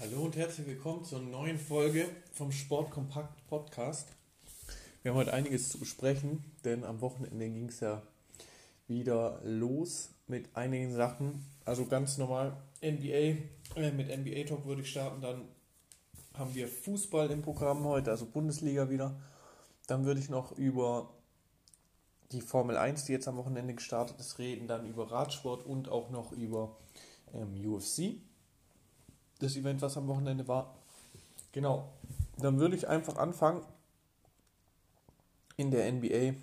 Hallo und herzlich willkommen zur neuen Folge vom Sportkompakt Podcast. Wir haben heute einiges zu besprechen, denn am Wochenende ging es ja wieder los mit einigen Sachen. Also ganz normal NBA, äh, mit NBA Talk würde ich starten. Dann haben wir Fußball im Programm heute, also Bundesliga wieder. Dann würde ich noch über die Formel 1, die jetzt am Wochenende gestartet ist, reden. Dann über Radsport und auch noch über ähm, UFC das Event, was am Wochenende war. Genau. Dann würde ich einfach anfangen in der NBA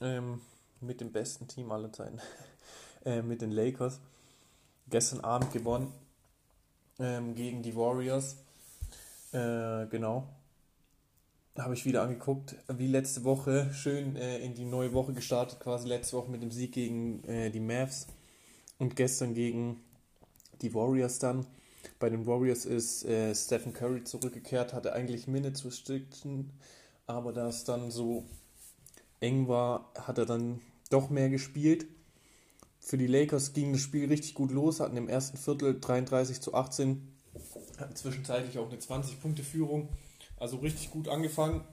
ähm, mit dem besten Team aller Zeiten, äh, mit den Lakers. Gestern Abend gewonnen ähm, gegen die Warriors. Äh, genau. Habe ich wieder angeguckt, wie letzte Woche, schön äh, in die neue Woche gestartet, quasi letzte Woche mit dem Sieg gegen äh, die Mavs und gestern gegen die Warriors dann. Bei den Warriors ist äh, Stephen Curry zurückgekehrt, hatte eigentlich Minutes Restriction, aber da es dann so eng war, hat er dann doch mehr gespielt. Für die Lakers ging das Spiel richtig gut los, hatten im ersten Viertel 33 zu 18, hatten zwischenzeitlich auch eine 20-Punkte-Führung, also richtig gut angefangen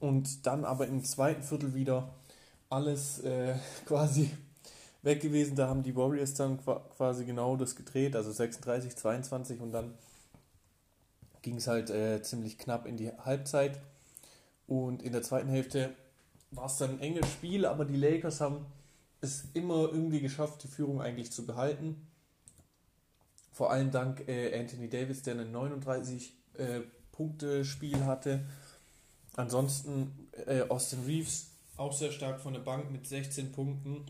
und dann aber im zweiten Viertel wieder alles äh, quasi weg gewesen. Da haben die Warriors dann quasi genau das gedreht, also 36, 22 und dann ging es halt äh, ziemlich knapp in die Halbzeit. Und in der zweiten Hälfte war es dann ein enges Spiel, aber die Lakers haben es immer irgendwie geschafft, die Führung eigentlich zu behalten. Vor allem dank äh, Anthony Davis, der ein 39 äh, hatte. Ansonsten äh, Austin Reeves auch sehr stark von der Bank mit 16 Punkten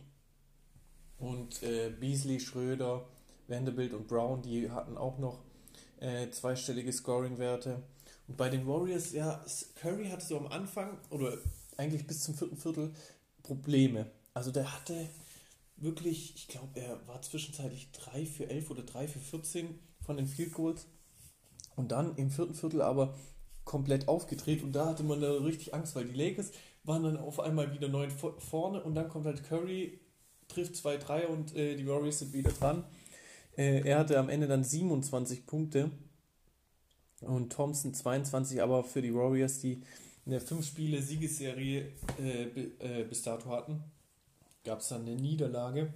und äh, Beasley, Schröder, Vanderbilt und Brown, die hatten auch noch äh, zweistellige Scoring-Werte. Und bei den Warriors, ja, Curry hatte so am Anfang oder eigentlich bis zum vierten Viertel Probleme. Also der hatte wirklich, ich glaube, er war zwischenzeitlich 3 für 11 oder 3 für 14 von den Field Goals. Und dann im vierten Viertel aber komplett aufgedreht und da hatte man da richtig Angst, weil die Lakers waren dann auf einmal wieder neun vorne und dann kommt halt Curry trifft 2-3 und äh, die Warriors sind wieder dran. Äh, er hatte am Ende dann 27 Punkte und Thompson 22, aber für die Warriors, die eine 5-Spiele-Siegesserie äh, äh, bis dato hatten, gab es dann eine Niederlage.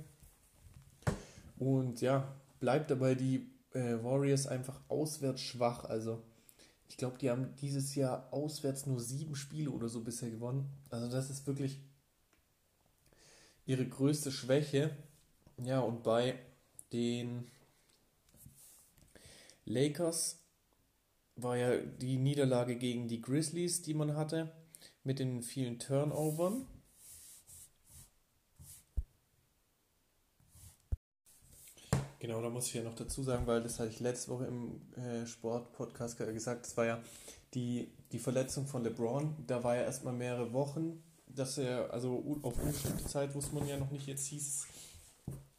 Und ja, bleibt dabei die äh, Warriors einfach auswärts schwach. Also ich glaube, die haben dieses Jahr auswärts nur sieben Spiele oder so bisher gewonnen. Also das ist wirklich ihre größte Schwäche. Ja, und bei den Lakers war ja die Niederlage gegen die Grizzlies, die man hatte, mit den vielen Turnovern. Genau, da muss ich ja noch dazu sagen, weil das hatte ich letzte Woche im äh, Sport-Podcast gesagt, das war ja die, die Verletzung von LeBron. Da war ja erstmal mehrere Wochen dass er, also auf unbestimmte Zeit wusste man ja noch nicht, jetzt hieß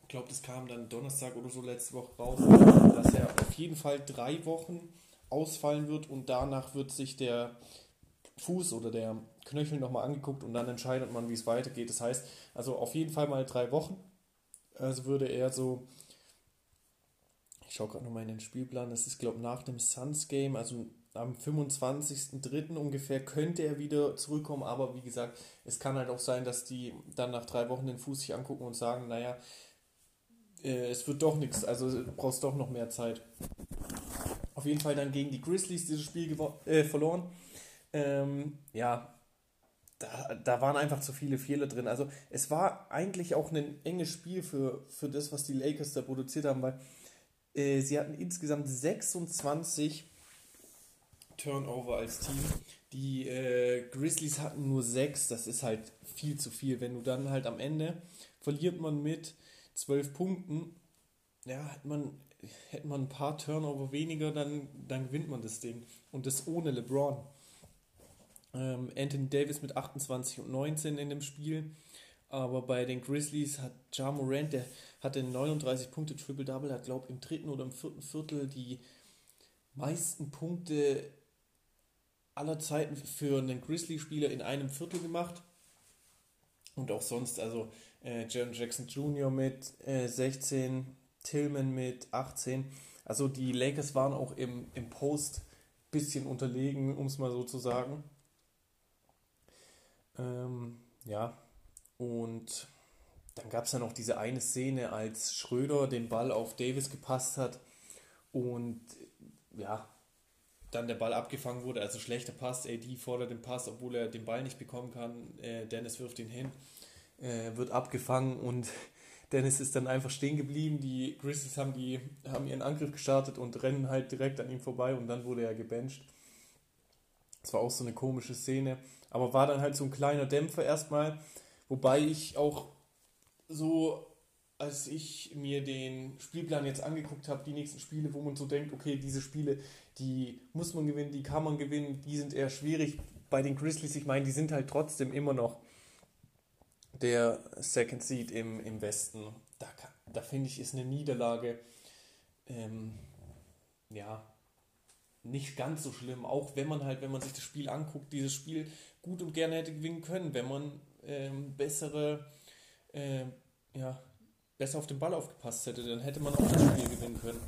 ich glaube, das kam dann Donnerstag oder so letzte Woche raus, dass er auf jeden Fall drei Wochen ausfallen wird und danach wird sich der Fuß oder der Knöchel nochmal angeguckt und dann entscheidet man, wie es weitergeht. Das heißt, also auf jeden Fall mal drei Wochen. Also würde er so, ich schaue gerade nochmal in den Spielplan, das ist, glaube ich, nach dem Suns Game, also am 25.03. ungefähr könnte er wieder zurückkommen, aber wie gesagt, es kann halt auch sein, dass die dann nach drei Wochen den Fuß sich angucken und sagen, naja, äh, es wird doch nichts, also du brauchst doch noch mehr Zeit. Auf jeden Fall dann gegen die Grizzlies dieses Spiel äh, verloren. Ähm, ja, da, da waren einfach zu viele Fehler drin. Also es war eigentlich auch ein enges Spiel für, für das, was die Lakers da produziert haben, weil äh, sie hatten insgesamt 26 Turnover als Team. Die äh, Grizzlies hatten nur sechs, das ist halt viel zu viel. Wenn du dann halt am Ende verliert man mit zwölf Punkten, ja, hat man, hätte man ein paar Turnover weniger, dann, dann gewinnt man das Ding. Und das ohne LeBron. Ähm, Anthony Davis mit 28 und 19 in dem Spiel. Aber bei den Grizzlies hat Ja Morant, der hatte 39 Punkte Triple-Double, hat, glaube im dritten oder im vierten Viertel die meisten Punkte aller Zeiten für einen Grizzly-Spieler in einem Viertel gemacht. Und auch sonst, also äh, Jaron Jackson Jr. mit äh, 16, Tillman mit 18. Also die Lakers waren auch im, im Post bisschen unterlegen, um es mal so zu sagen. Ähm, ja, und dann gab es ja noch diese eine Szene, als Schröder den Ball auf Davis gepasst hat und ja, dann der Ball abgefangen wurde, also schlechter Pass, AD fordert den Pass, obwohl er den Ball nicht bekommen kann, äh, Dennis wirft ihn hin, äh, wird abgefangen und Dennis ist dann einfach stehen geblieben, die Grizzlies haben, die, haben ihren Angriff gestartet und rennen halt direkt an ihm vorbei und dann wurde er gebencht. Das war auch so eine komische Szene, aber war dann halt so ein kleiner Dämpfer erstmal, wobei ich auch so als ich mir den Spielplan jetzt angeguckt habe, die nächsten Spiele, wo man so denkt, okay, diese Spiele, die muss man gewinnen, die kann man gewinnen, die sind eher schwierig. Bei den Grizzlies, ich meine, die sind halt trotzdem immer noch der Second Seed im, im Westen. Da, da finde ich, ist eine Niederlage, ähm, ja, nicht ganz so schlimm. Auch wenn man halt, wenn man sich das Spiel anguckt, dieses Spiel gut und gerne hätte gewinnen können, wenn man ähm, bessere, äh, ja, besser auf den Ball aufgepasst hätte, dann hätte man auch das Spiel gewinnen können.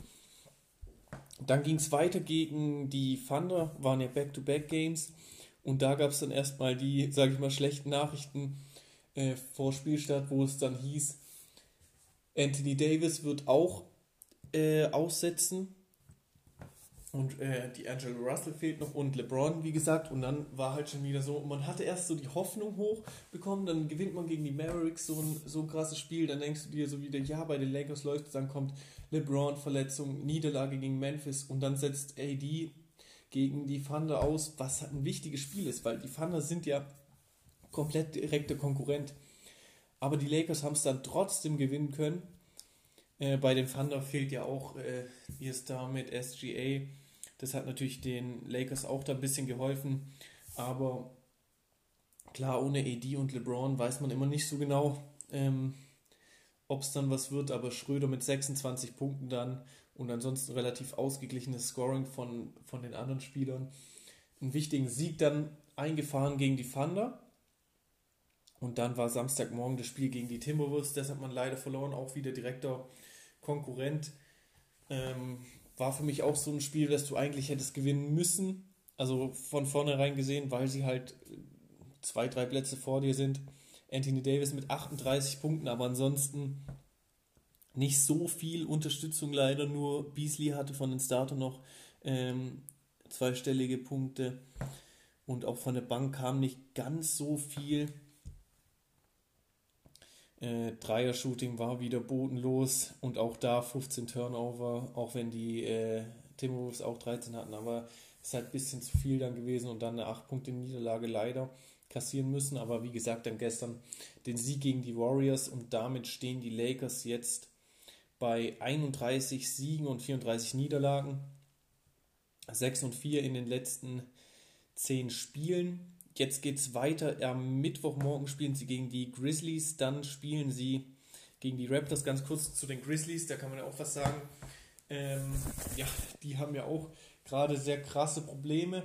Dann ging es weiter gegen die Thunder, waren ja Back-to-Back-Games. Und da gab es dann erstmal die, sage ich mal, schlechten Nachrichten äh, vor Spielstart, wo es dann hieß, Anthony Davis wird auch äh, aussetzen und äh, die Angela Russell fehlt noch und LeBron, wie gesagt. Und dann war halt schon wieder so, man hatte erst so die Hoffnung hochbekommen, dann gewinnt man gegen die Mavericks so ein, so ein krasses Spiel. Dann denkst du dir so wieder, ja, bei den Lakers läuft es, dann kommt LeBron, Verletzung, Niederlage gegen Memphis und dann setzt AD gegen die Thunder aus, was ein wichtiges Spiel ist, weil die Thunder sind ja komplett direkter Konkurrent. Aber die Lakers haben es dann trotzdem gewinnen können. Äh, bei den Thunder fehlt ja auch äh, ihr Star mit SGA das hat natürlich den Lakers auch da ein bisschen geholfen. Aber klar, ohne AD und LeBron weiß man immer nicht so genau, ähm, ob es dann was wird. Aber Schröder mit 26 Punkten dann und ansonsten relativ ausgeglichenes Scoring von, von den anderen Spielern. Einen wichtigen Sieg dann eingefahren gegen die Thunder. Und dann war Samstagmorgen das Spiel gegen die Timberwolves. Das hat man leider verloren, auch wieder direkter Konkurrent. Ähm, war für mich auch so ein Spiel, das du eigentlich hättest gewinnen müssen. Also von vornherein gesehen, weil sie halt zwei, drei Plätze vor dir sind. Anthony Davis mit 38 Punkten, aber ansonsten nicht so viel Unterstützung leider. Nur Beasley hatte von den Starter noch ähm, zweistellige Punkte und auch von der Bank kam nicht ganz so viel. Äh, Dreier-Shooting war wieder bodenlos und auch da 15 Turnover, auch wenn die äh, Timberwolves auch 13 hatten, aber es ist halt ein bisschen zu viel dann gewesen und dann eine 8-Punkte-Niederlage leider kassieren müssen. Aber wie gesagt, dann gestern den Sieg gegen die Warriors und damit stehen die Lakers jetzt bei 31 Siegen und 34 Niederlagen. 6 und 4 in den letzten 10 Spielen. Jetzt geht es weiter. Am Mittwochmorgen spielen sie gegen die Grizzlies, dann spielen sie gegen die Raptors. Ganz kurz zu den Grizzlies, da kann man ja auch was sagen. Ähm, ja, die haben ja auch gerade sehr krasse Probleme.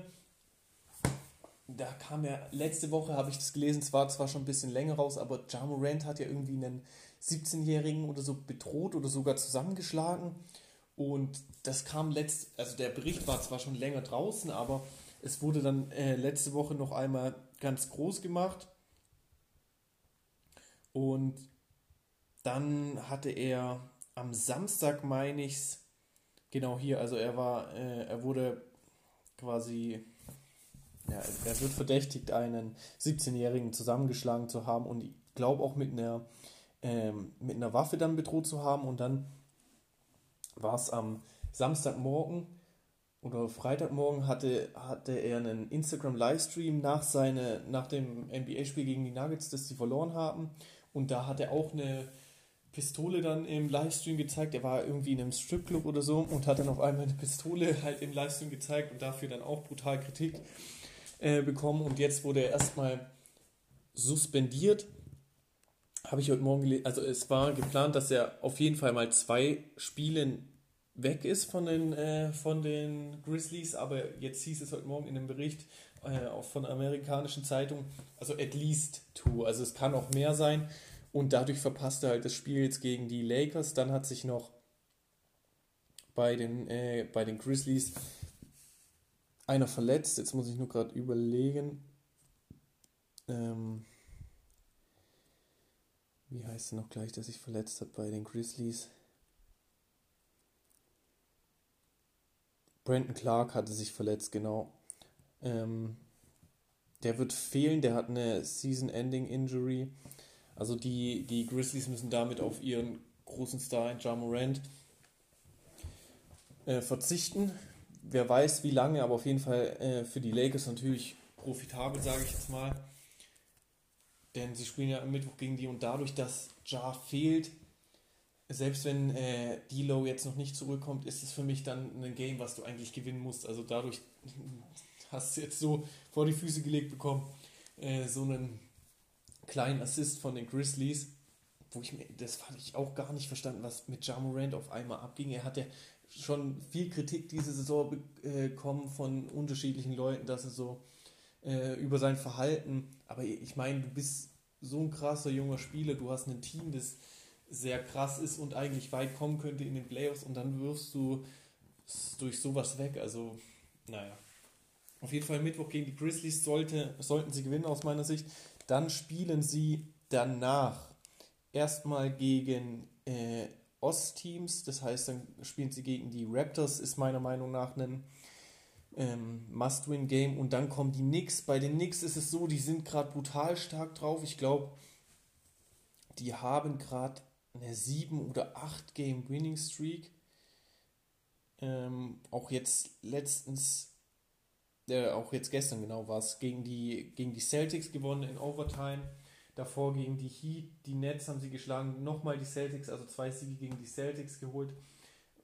Da kam ja, letzte Woche habe ich das gelesen, es war zwar schon ein bisschen länger raus, aber Ja Morant hat ja irgendwie einen 17-Jährigen oder so bedroht oder sogar zusammengeschlagen. Und das kam letzt, also der Bericht war zwar schon länger draußen, aber es wurde dann äh, letzte Woche noch einmal ganz groß gemacht. Und dann hatte er am Samstag, meine ich es, genau hier, also er war, äh, er wurde quasi, ja, er wird verdächtigt, einen 17-Jährigen zusammengeschlagen zu haben und ich glaube auch mit einer, ähm, mit einer Waffe dann bedroht zu haben. Und dann war es am Samstagmorgen, oder Freitagmorgen hatte, hatte er einen Instagram-Livestream nach, nach dem NBA-Spiel gegen die Nuggets, das sie verloren haben. Und da hat er auch eine Pistole dann im Livestream gezeigt. Er war irgendwie in einem Stripclub oder so und hat dann auf einmal eine Pistole halt im Livestream gezeigt und dafür dann auch brutal Kritik äh, bekommen. Und jetzt wurde er erstmal suspendiert. Habe ich heute Morgen gelesen. Also es war geplant, dass er auf jeden Fall mal zwei Spiele weg ist von den, äh, von den Grizzlies, aber jetzt hieß es heute Morgen in einem Bericht äh, auch von amerikanischen Zeitungen, also at least two, also es kann auch mehr sein und dadurch verpasst er halt das Spiel jetzt gegen die Lakers. Dann hat sich noch bei den, äh, bei den Grizzlies. Einer verletzt, jetzt muss ich nur gerade überlegen. Ähm, wie heißt er noch gleich, dass sich verletzt hat bei den Grizzlies? Brandon Clark hatte sich verletzt, genau. Ähm, der wird fehlen, der hat eine Season-Ending-Injury. Also die, die Grizzlies müssen damit auf ihren großen Star in Ja Morant äh, verzichten. Wer weiß wie lange, aber auf jeden Fall äh, für die Lakers natürlich profitabel, sage ich jetzt mal. Denn sie spielen ja am Mittwoch gegen die und dadurch, dass Ja fehlt, selbst wenn äh, D-Low jetzt noch nicht zurückkommt, ist es für mich dann ein Game, was du eigentlich gewinnen musst. Also dadurch hast du jetzt so vor die Füße gelegt bekommen, äh, so einen kleinen Assist von den Grizzlies, wo ich mir, das fand ich auch gar nicht verstanden, was mit Ja Morant auf einmal abging. Er hat ja schon viel Kritik diese Saison äh, bekommen von unterschiedlichen Leuten, dass er so äh, über sein Verhalten, aber ich meine, du bist so ein krasser junger Spieler, du hast ein Team, das sehr krass ist und eigentlich weit kommen könnte in den Playoffs und dann wirfst du durch sowas weg. Also, naja. Auf jeden Fall Mittwoch gegen die Grizzlies sollte, sollten sie gewinnen aus meiner Sicht. Dann spielen sie danach erstmal gegen äh, Ostteams, das heißt, dann spielen sie gegen die Raptors, ist meiner Meinung nach ein ähm, Must-Win-Game und dann kommen die Knicks. Bei den Knicks ist es so, die sind gerade brutal stark drauf. Ich glaube, die haben gerade eine 7 oder 8 Game Winning Streak. Ähm, auch jetzt letztens, äh, auch jetzt gestern genau war es, gegen die, gegen die Celtics gewonnen in Overtime. Davor gegen die Heat, die Nets haben sie geschlagen, nochmal die Celtics, also zwei Siege gegen die Celtics geholt,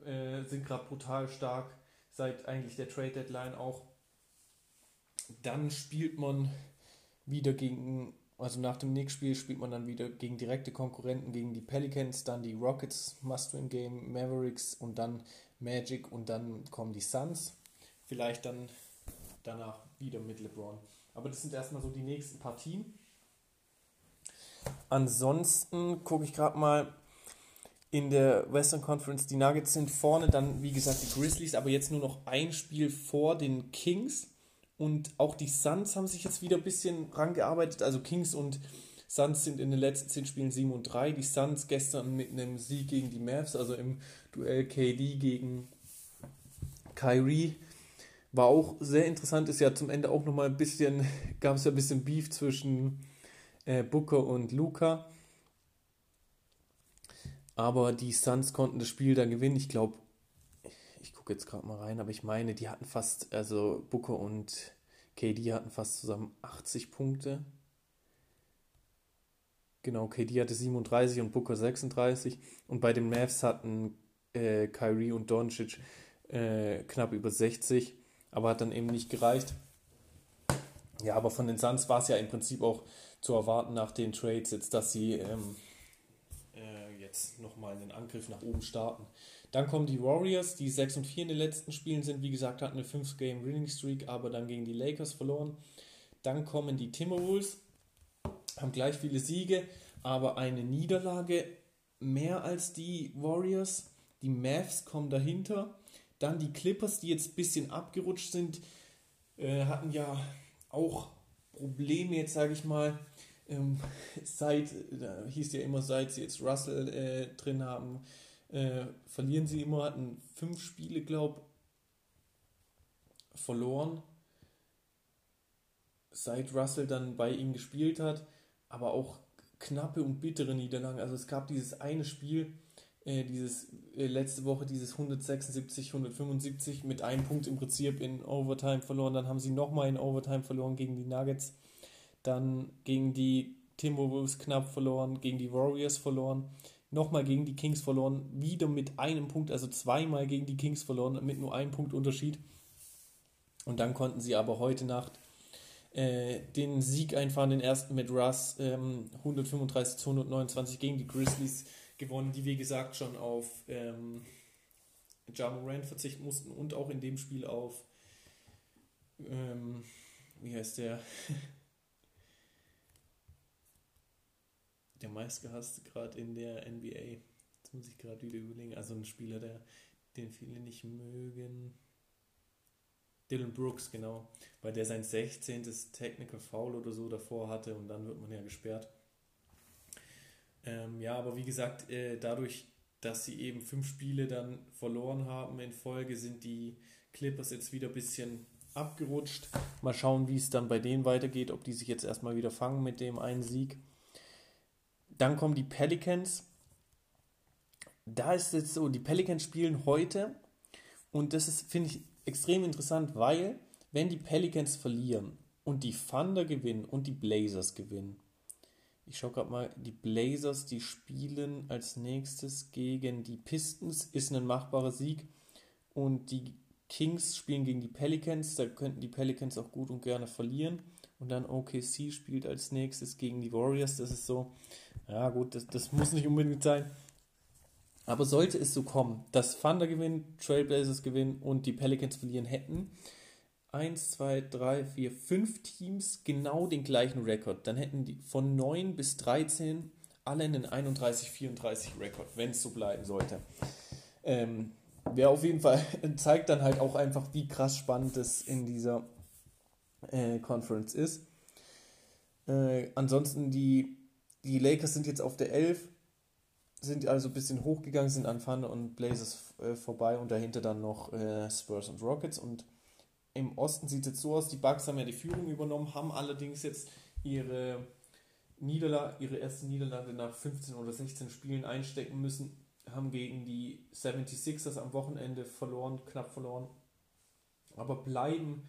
äh, sind gerade brutal stark seit eigentlich der Trade Deadline auch. Dann spielt man wieder gegen also nach dem Knicks-Spiel spielt man dann wieder gegen direkte Konkurrenten, gegen die Pelicans, dann die Rockets, Must-Win-Game, Mavericks und dann Magic und dann kommen die Suns. Vielleicht dann danach wieder mit LeBron. Aber das sind erstmal so die nächsten Partien. Ansonsten gucke ich gerade mal in der Western Conference. Die Nuggets sind vorne, dann wie gesagt die Grizzlies, aber jetzt nur noch ein Spiel vor den Kings. Und auch die Suns haben sich jetzt wieder ein bisschen rangearbeitet. Also Kings und Suns sind in den letzten 10 Spielen 7 und 3. Die Suns gestern mit einem Sieg gegen die Mavs, also im Duell KD gegen Kyrie. War auch sehr interessant, ist ja zum Ende auch nochmal ein bisschen, gab es ja ein bisschen Beef zwischen äh, Booker und Luca. Aber die Suns konnten das Spiel dann gewinnen. Ich glaube, ich gucke jetzt gerade mal rein, aber ich meine, die hatten fast, also Booker und KD hatten fast zusammen 80 Punkte. Genau, KD hatte 37 und Booker 36. Und bei den Mavs hatten äh, Kyrie und Doncic äh, knapp über 60, aber hat dann eben nicht gereicht. Ja, aber von den Suns war es ja im Prinzip auch zu erwarten nach den Trades jetzt, dass sie ähm, äh, jetzt nochmal einen Angriff nach oben starten. Dann kommen die Warriors, die 6 und 4 in den letzten Spielen sind. Wie gesagt, hatten eine 5-Game-Winning-Streak, aber dann gegen die Lakers verloren. Dann kommen die Timberwolves, haben gleich viele Siege, aber eine Niederlage mehr als die Warriors. Die Mavs kommen dahinter. Dann die Clippers, die jetzt ein bisschen abgerutscht sind, äh, hatten ja auch Probleme, jetzt sage ich mal, ähm, seit, da hieß ja immer, seit sie jetzt Russell äh, drin haben, äh, verlieren sie immer, hatten fünf Spiele, glaube verloren, seit Russell dann bei ihnen gespielt hat, aber auch knappe und bittere Niederlagen. Also es gab dieses eine Spiel, äh, dieses äh, letzte Woche, dieses 176, 175 mit einem Punkt im Prinzip in Overtime verloren. Dann haben sie nochmal in Overtime verloren gegen die Nuggets. Dann gegen die Timberwolves knapp verloren, gegen die Warriors verloren nochmal gegen die Kings verloren, wieder mit einem Punkt, also zweimal gegen die Kings verloren, mit nur einem Punkt Unterschied. Und dann konnten sie aber heute Nacht äh, den Sieg einfahren, den ersten mit Russ, ähm, 135 zu 129 gegen die Grizzlies gewonnen, die wie gesagt schon auf ähm, Ja Morant verzichten mussten und auch in dem Spiel auf, ähm, wie heißt der? der meistgehasste gerade in der NBA. Jetzt muss ich gerade wieder überlegen. Also ein Spieler, der den viele nicht mögen. Dylan Brooks, genau, weil der sein 16. Technical Foul oder so davor hatte und dann wird man ja gesperrt. Ähm, ja, aber wie gesagt, äh, dadurch, dass sie eben fünf Spiele dann verloren haben in Folge, sind die Clippers jetzt wieder ein bisschen abgerutscht. Mal schauen, wie es dann bei denen weitergeht, ob die sich jetzt erstmal wieder fangen mit dem einen Sieg. Dann kommen die Pelicans. Da ist es so, die Pelicans spielen heute und das ist, finde ich, extrem interessant, weil wenn die Pelicans verlieren und die Thunder gewinnen und die Blazers gewinnen, ich schaue gerade mal, die Blazers, die spielen als nächstes gegen die Pistons, ist ein machbarer Sieg und die Kings spielen gegen die Pelicans, da könnten die Pelicans auch gut und gerne verlieren. Und dann OKC spielt als nächstes gegen die Warriors. Das ist so, ja gut, das, das muss nicht unbedingt sein. Aber sollte es so kommen, dass Thunder gewinnen, Trailblazers gewinnen und die Pelicans verlieren hätten, 1, 2, 3, 4, 5 Teams genau den gleichen Rekord. Dann hätten die von 9 bis 13 alle einen 31-34 Rekord, wenn es so bleiben sollte. Ähm, Wäre auf jeden Fall, zeigt dann halt auch einfach, wie krass spannend es in dieser äh, Conference ist. Äh, ansonsten, die, die Lakers sind jetzt auf der 11, sind also ein bisschen hochgegangen, sind an Thunder und Blazers äh, vorbei und dahinter dann noch äh, Spurs und Rockets. Und im Osten sieht es jetzt so aus, die Bucks haben ja die Führung übernommen, haben allerdings jetzt ihre Niederlage, ihre erste Niederlage nach 15 oder 16 Spielen einstecken müssen haben gegen die 76ers am Wochenende verloren, knapp verloren, aber bleiben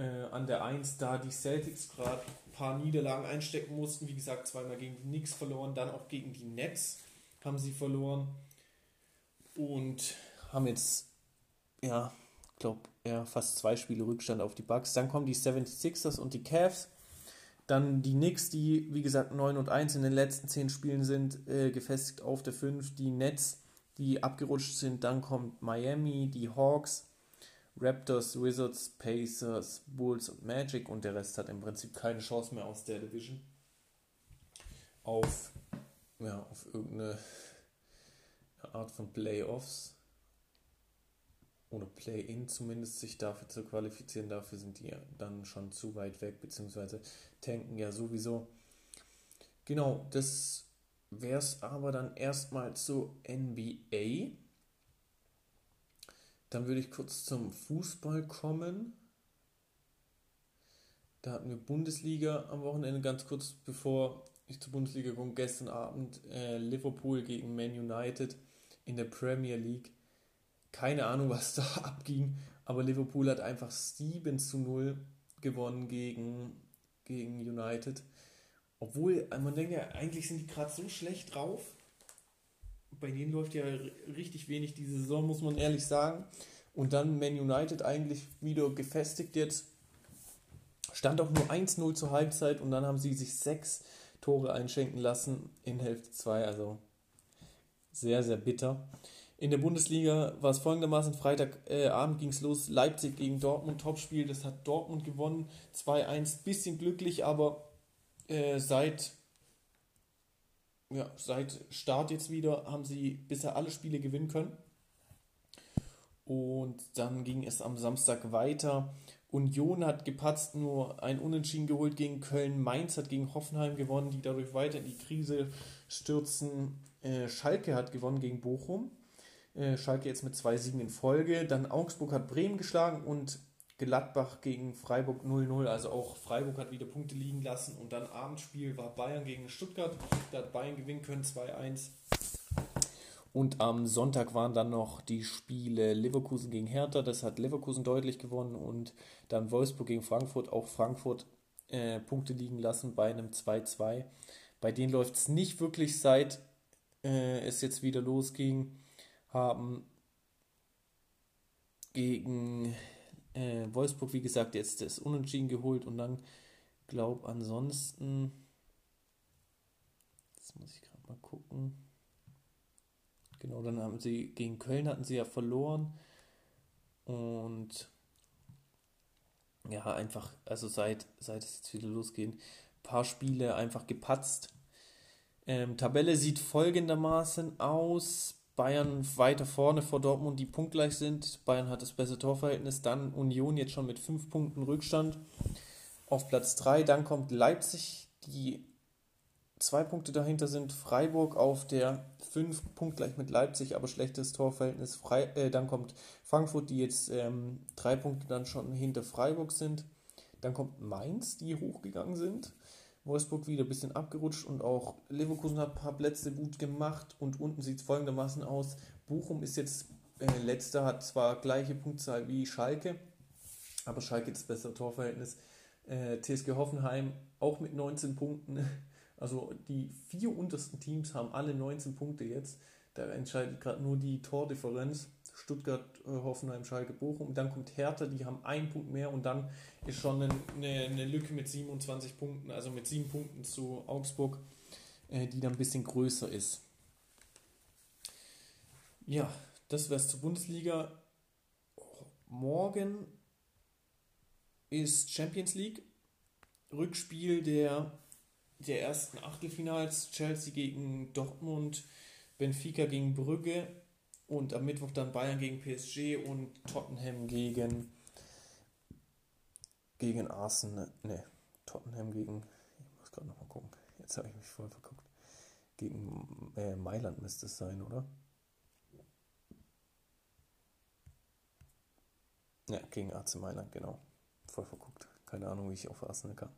äh, an der 1, da die Celtics gerade ein paar Niederlagen einstecken mussten. Wie gesagt, zweimal gegen die Knicks verloren, dann auch gegen die Nets haben sie verloren und haben jetzt, ja, glaube, ja, fast zwei Spiele Rückstand auf die Bucks. Dann kommen die 76ers und die Cavs dann die Knicks, die wie gesagt 9 und 1 in den letzten 10 Spielen sind, äh, gefestigt auf der 5. Die Nets, die abgerutscht sind. Dann kommt Miami, die Hawks, Raptors, Wizards, Pacers, Bulls und Magic. Und der Rest hat im Prinzip keine Chance mehr aus der Division auf, ja, auf irgendeine Art von Playoffs oder Play-In zumindest sich dafür zu qualifizieren. Dafür sind die dann schon zu weit weg, beziehungsweise tanken ja sowieso. Genau, das wäre es aber dann erstmal zur NBA. Dann würde ich kurz zum Fußball kommen. Da hatten wir Bundesliga am Wochenende, ganz kurz bevor ich zur Bundesliga komme, gestern Abend äh, Liverpool gegen Man United in der Premier League keine Ahnung, was da abging, aber Liverpool hat einfach 7 zu 0 gewonnen gegen, gegen United. Obwohl, man denkt ja, eigentlich sind die gerade so schlecht drauf. Bei denen läuft ja richtig wenig diese Saison, muss man ehrlich sagen. Und dann Man United eigentlich wieder gefestigt jetzt. Stand auch nur 1-0 zur Halbzeit und dann haben sie sich sechs Tore einschenken lassen in Hälfte 2. Also sehr, sehr bitter. In der Bundesliga war es folgendermaßen: Freitagabend äh, ging es los, Leipzig gegen Dortmund, Topspiel. Das hat Dortmund gewonnen, 2-1, bisschen glücklich, aber äh, seit, ja, seit Start jetzt wieder haben sie bisher alle Spiele gewinnen können. Und dann ging es am Samstag weiter. Union hat gepatzt, nur ein Unentschieden geholt gegen Köln. Mainz hat gegen Hoffenheim gewonnen, die dadurch weiter in die Krise stürzen. Äh, Schalke hat gewonnen gegen Bochum. Äh, Schalke jetzt mit zwei Siegen in Folge. Dann Augsburg hat Bremen geschlagen und Gladbach gegen Freiburg 0-0. Also auch Freiburg hat wieder Punkte liegen lassen. Und dann Abendspiel war Bayern gegen Stuttgart. Da hat Bayern gewinnen können 2-1. Und am Sonntag waren dann noch die Spiele Leverkusen gegen Hertha. Das hat Leverkusen deutlich gewonnen. Und dann Wolfsburg gegen Frankfurt. Auch Frankfurt äh, Punkte liegen lassen bei einem 2-2. Bei denen läuft es nicht wirklich seit äh, es jetzt wieder losging haben gegen äh, Wolfsburg, wie gesagt, jetzt das Unentschieden geholt und dann glaube ansonsten, jetzt muss ich gerade mal gucken. Genau, dann haben sie gegen Köln hatten sie ja verloren und ja, einfach, also seit, seit es jetzt wieder losgeht, paar Spiele einfach gepatzt. Ähm, Tabelle sieht folgendermaßen aus Bayern weiter vorne vor Dortmund, die punktgleich sind. Bayern hat das bessere Torverhältnis. Dann Union jetzt schon mit fünf Punkten Rückstand auf Platz 3. Dann kommt Leipzig, die zwei Punkte dahinter sind. Freiburg auf der 5 punktgleich mit Leipzig, aber schlechtes Torverhältnis. Frei, äh, dann kommt Frankfurt, die jetzt ähm, drei Punkte dann schon hinter Freiburg sind. Dann kommt Mainz, die hochgegangen sind. Wolfsburg wieder ein bisschen abgerutscht und auch Leverkusen hat ein paar Plätze gut gemacht und unten sieht es folgendermaßen aus. Bochum ist jetzt äh, letzter, hat zwar gleiche Punktzahl wie Schalke, aber Schalke das bessere Torverhältnis. Äh, TSG Hoffenheim auch mit 19 Punkten. Also die vier untersten Teams haben alle 19 Punkte jetzt. Da entscheidet gerade nur die Tordifferenz. Stuttgart, äh, Hoffenheim, Schalke, Bochum. Dann kommt Hertha, die haben einen Punkt mehr und dann ist schon eine, eine Lücke mit 27 Punkten, also mit sieben Punkten zu Augsburg, äh, die dann ein bisschen größer ist. Ja, das wäre es zur Bundesliga. Morgen ist Champions League. Rückspiel der, der ersten Achtelfinals. Chelsea gegen Dortmund, Benfica gegen Brügge und am Mittwoch dann Bayern gegen PSG und Tottenham gegen gegen Arsenal. Ne, Tottenham gegen. Ich muss gerade nochmal gucken. Jetzt habe ich mich voll verguckt. Gegen äh, Mailand müsste es sein, oder? Ja, gegen AC Mailand, genau. Voll verguckt. Keine Ahnung, wie ich auf Arsenal kam.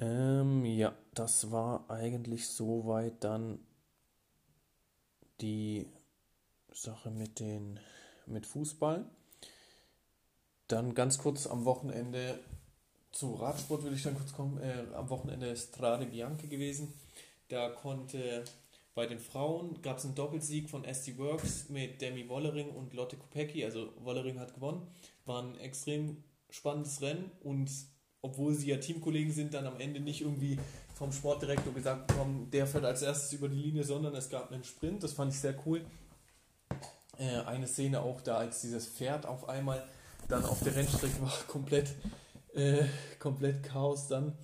Ähm, ja, das war eigentlich soweit dann die Sache mit, den, mit Fußball. Dann ganz kurz am Wochenende zu Radsport würde ich dann kurz kommen. Äh, am Wochenende Strade Bianche gewesen. Da konnte bei den Frauen gab es einen Doppelsieg von SD Works mit Demi Wollering und Lotte Kopecki. Also Wollering hat gewonnen. War ein extrem spannendes Rennen und obwohl sie ja Teamkollegen sind, dann am Ende nicht irgendwie vom Sportdirektor gesagt bekommen, der fährt als erstes über die Linie, sondern es gab einen Sprint. Das fand ich sehr cool. Äh, eine Szene auch da, als dieses Pferd auf einmal dann auf der Rennstrecke war, komplett, äh, komplett Chaos dann.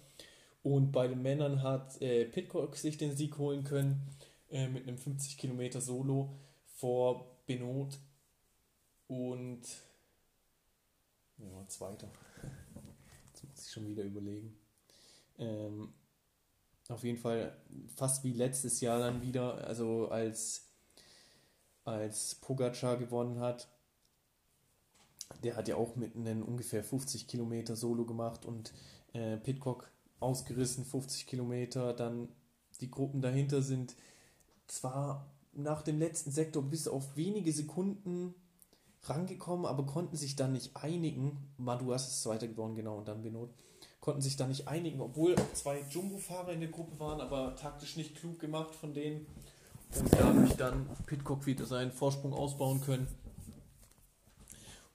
Und bei den Männern hat äh, Pitcock sich den Sieg holen können äh, mit einem 50 Kilometer Solo vor Benot und ja, zweiter. Jetzt muss ich schon wieder überlegen. Ähm, auf jeden Fall fast wie letztes Jahr dann wieder, also als, als Pogacar gewonnen hat. Der hat ja auch mit einem ungefähr 50 Kilometer Solo gemacht und äh, Pitcock ausgerissen, 50 Kilometer. Dann die Gruppen dahinter sind zwar nach dem letzten Sektor bis auf wenige Sekunden rangekommen, aber konnten sich dann nicht einigen. Maduas ist Zweiter geworden, genau, und dann Benot konnten sich da nicht einigen, obwohl zwei Jumbo-Fahrer in der Gruppe waren, aber taktisch nicht klug gemacht von denen. Und dadurch dann Pitcock wieder seinen Vorsprung ausbauen können.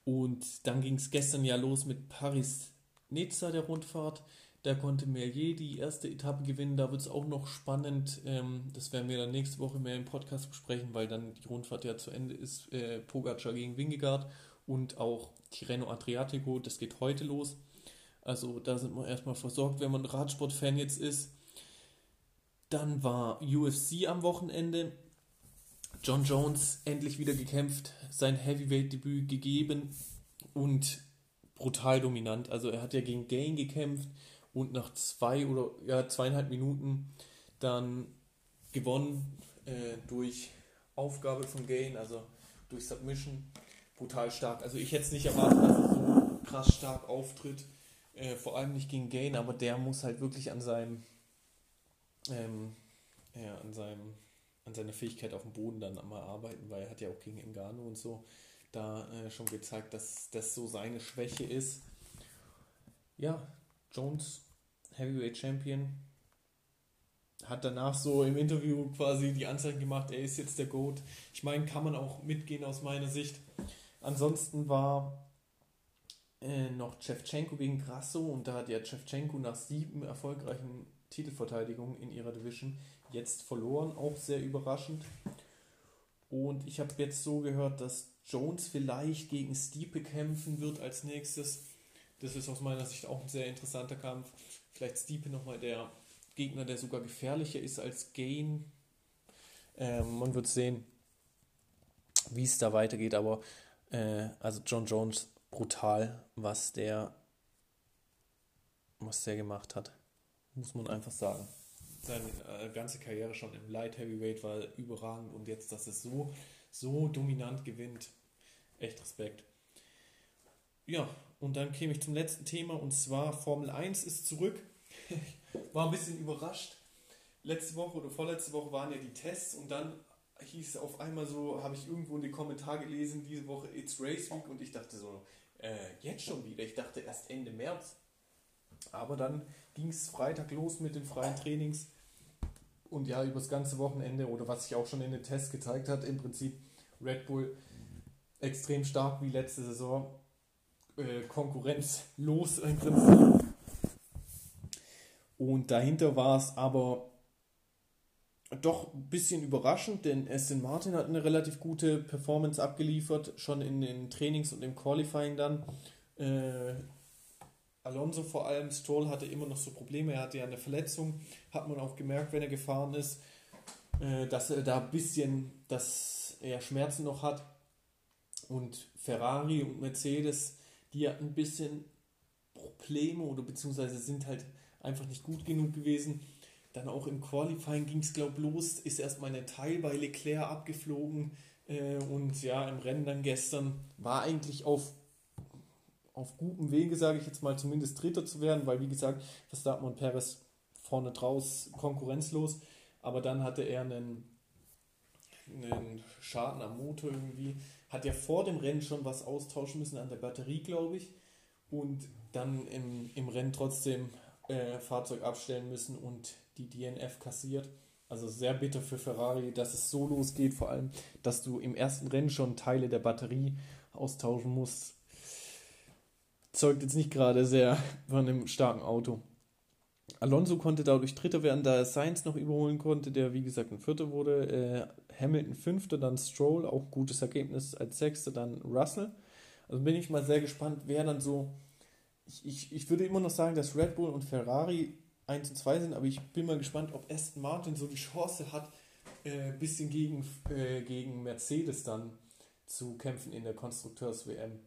Und dann ging es gestern ja los mit Paris-Nizza, der Rundfahrt. Da konnte Merlier die erste Etappe gewinnen. Da wird es auch noch spannend. Ähm, das werden wir dann nächste Woche mehr im Podcast besprechen, weil dann die Rundfahrt ja zu Ende ist. Äh, Pogacar gegen Wingegaard und auch Tirreno Adriatico. Das geht heute los. Also da sind wir erstmal versorgt, wenn man Radsport-Fan jetzt ist. Dann war UFC am Wochenende. John Jones endlich wieder gekämpft, sein Heavyweight-Debüt gegeben und brutal dominant. Also er hat ja gegen Gain gekämpft und nach zwei oder ja, zweieinhalb Minuten dann gewonnen äh, durch Aufgabe von Gain, also durch Submission. Brutal stark. Also ich hätte es nicht erwartet, dass er so krass stark auftritt. Äh, vor allem nicht gegen Gain, aber der muss halt wirklich an seinem, ähm, ja, an seinem, an seiner Fähigkeit auf dem Boden dann mal arbeiten, weil er hat ja auch gegen Engano und so da äh, schon gezeigt, dass das so seine Schwäche ist. Ja, Jones, Heavyweight Champion, hat danach so im Interview quasi die Anzeige gemacht, er ist jetzt der GOAT. Ich meine, kann man auch mitgehen aus meiner Sicht. Ansonsten war äh, noch Chevchenko gegen Grasso und da hat ja Chevchenko nach sieben erfolgreichen Titelverteidigungen in ihrer Division jetzt verloren, auch sehr überraschend. Und ich habe jetzt so gehört, dass Jones vielleicht gegen Stiepe kämpfen wird als nächstes. Das ist aus meiner Sicht auch ein sehr interessanter Kampf. Vielleicht Stiepe nochmal der Gegner, der sogar gefährlicher ist als Gain. Ähm, man wird sehen, wie es da weitergeht, aber äh, also John Jones brutal, was der was der gemacht hat, muss man einfach sagen. Seine äh, ganze Karriere schon im Light Heavyweight war überragend und jetzt, dass es so, so dominant gewinnt, echt Respekt. Ja, und dann käme ich zum letzten Thema und zwar Formel 1 ist zurück. War ein bisschen überrascht. Letzte Woche oder vorletzte Woche waren ja die Tests und dann hieß es auf einmal so, habe ich irgendwo in den Kommentaren gelesen, diese Woche It's Race Week und ich dachte so, äh, jetzt schon wieder. Ich dachte erst Ende März. Aber dann ging es Freitag los mit den freien Trainings und ja, über das ganze Wochenende oder was sich auch schon in den Tests gezeigt hat, im Prinzip Red Bull extrem stark wie letzte Saison. Äh, konkurrenzlos im Prinzip. Und dahinter war es aber doch ein bisschen überraschend, denn Aston Martin hat eine relativ gute Performance abgeliefert, schon in den Trainings und im Qualifying dann. Äh, Alonso vor allem, Stroll hatte immer noch so Probleme, er hatte ja eine Verletzung, hat man auch gemerkt, wenn er gefahren ist, äh, dass er da ein bisschen, dass er Schmerzen noch hat. Und Ferrari und Mercedes, die hatten ein bisschen Probleme oder beziehungsweise sind halt einfach nicht gut genug gewesen. Dann auch im Qualifying ging es, glaube ich, los, ist erstmal ein Teil bei Leclerc abgeflogen äh, und ja, im Rennen dann gestern war eigentlich auf auf gutem Wege, sage ich jetzt mal, zumindest Dritter zu werden, weil wie gesagt, Verstappen und Perez vorne draus konkurrenzlos, aber dann hatte er einen, einen Schaden am Motor irgendwie, hat ja vor dem Rennen schon was austauschen müssen an der Batterie, glaube ich, und dann im, im Rennen trotzdem äh, Fahrzeug abstellen müssen und die DNF kassiert. Also sehr bitter für Ferrari, dass es so losgeht, vor allem, dass du im ersten Rennen schon Teile der Batterie austauschen musst zeugt jetzt nicht gerade sehr von einem starken Auto. Alonso konnte dadurch Dritter werden, da er Sainz noch überholen konnte, der wie gesagt ein Vierter wurde. Äh, Hamilton Fünfter, dann Stroll, auch gutes Ergebnis als Sechster, dann Russell. Also bin ich mal sehr gespannt, wer dann so. Ich, ich, ich würde immer noch sagen, dass Red Bull und Ferrari 1 und 2 sind, aber ich bin mal gespannt, ob Aston Martin so die Chance hat, ein äh, bisschen gegen, äh, gegen Mercedes dann zu kämpfen in der Konstrukteurs-WM.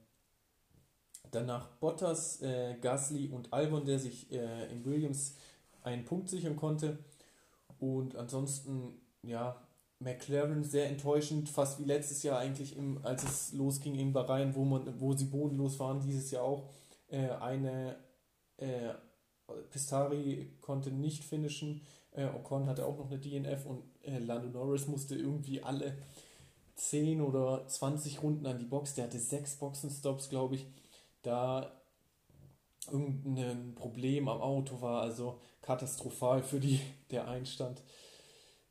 Danach Bottas, äh, Gasly und Albon, der sich äh, in Williams einen Punkt sichern konnte. Und ansonsten, ja, McLaren sehr enttäuschend, fast wie letztes Jahr eigentlich, im, als es losging in Bahrain, wo, man, wo sie bodenlos waren, dieses Jahr auch. Äh, eine äh, Pistari konnte nicht finishen, äh, Ocon hatte auch noch eine DNF und äh, Lando Norris musste irgendwie alle 10 oder 20 Runden an die Box. Der hatte sechs Boxenstops, glaube ich da irgendein Problem am Auto war, also katastrophal für die, der Einstand.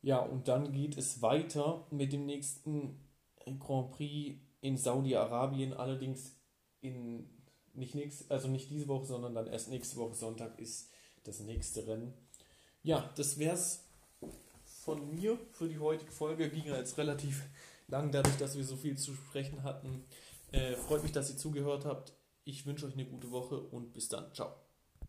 Ja, und dann geht es weiter mit dem nächsten Grand Prix in Saudi-Arabien, allerdings in nicht nächst, also nicht diese Woche, sondern dann erst nächste Woche Sonntag ist das nächste Rennen. Ja, das wäre es von mir für die heutige Folge. Ging jetzt relativ lang, dadurch, dass wir so viel zu sprechen hatten. Äh, freut mich, dass ihr zugehört habt. Ich wünsche euch eine gute Woche und bis dann. Ciao.